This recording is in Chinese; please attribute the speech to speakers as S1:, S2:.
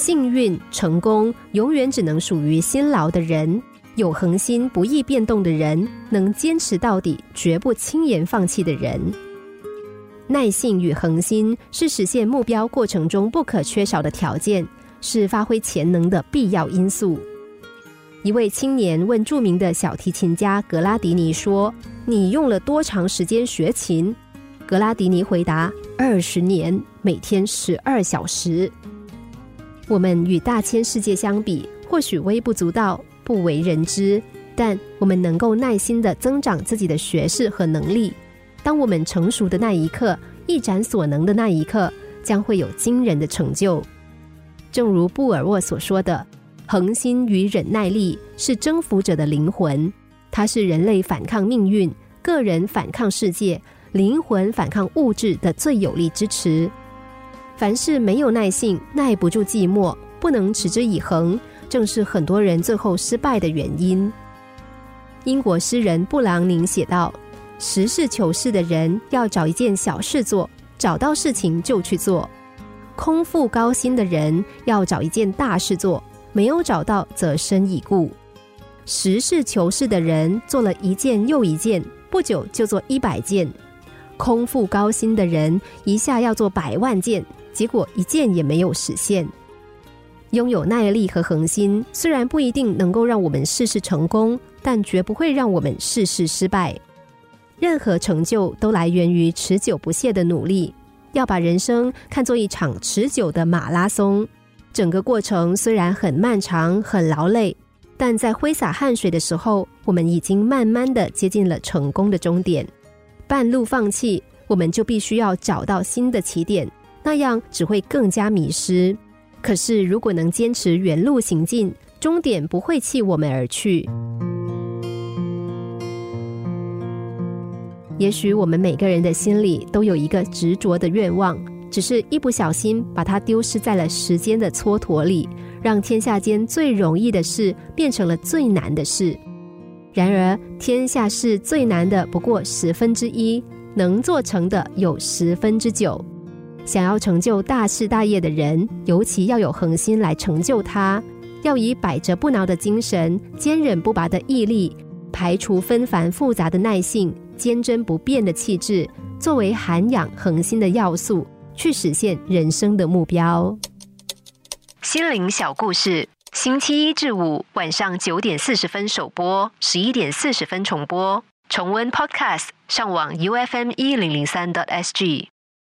S1: 幸运、成功永远只能属于辛劳的人。有恒心、不易变动的人，能坚持到底、绝不轻言放弃的人。耐性与恒心是实现目标过程中不可缺少的条件，是发挥潜能的必要因素。一位青年问著名的小提琴家格拉迪尼说：“你用了多长时间学琴？”格拉迪尼回答：“二十年，每天十二小时。”我们与大千世界相比，或许微不足道。不为人知，但我们能够耐心的增长自己的学识和能力。当我们成熟的那一刻，一展所能的那一刻，将会有惊人的成就。正如布尔沃所说的：“恒心与忍耐力是征服者的灵魂，它是人类反抗命运、个人反抗世界、灵魂反抗物质的最有力支持。凡事没有耐性、耐不住寂寞、不能持之以恒。”正是很多人最后失败的原因。英国诗人布朗宁写道：“实事求是的人要找一件小事做，找到事情就去做；空腹高薪的人要找一件大事做，没有找到则身已故。实事求是的人做了一件又一件，不久就做一百件；空腹高薪的人一下要做百万件，结果一件也没有实现。”拥有耐力和恒心，虽然不一定能够让我们事事成功，但绝不会让我们事事失败。任何成就都来源于持久不懈的努力。要把人生看作一场持久的马拉松，整个过程虽然很漫长、很劳累，但在挥洒汗水的时候，我们已经慢慢的接近了成功的终点。半路放弃，我们就必须要找到新的起点，那样只会更加迷失。可是，如果能坚持原路行进，终点不会弃我们而去。也许我们每个人的心里都有一个执着的愿望，只是一不小心把它丢失在了时间的蹉跎里，让天下间最容易的事变成了最难的事。然而，天下事最难的不过十分之一，能做成的有十分之九。想要成就大事大业的人，尤其要有恒心来成就他，要以百折不挠的精神、坚韧不拔的毅力、排除纷繁复杂的耐性、坚贞不变的气质，作为涵养恒心的要素，去实现人生的目标。心灵小故事，星期一至五晚上九点四十分首播，十一点四十分重播。重温 Podcast，上网 U F M 一零零三 t S G。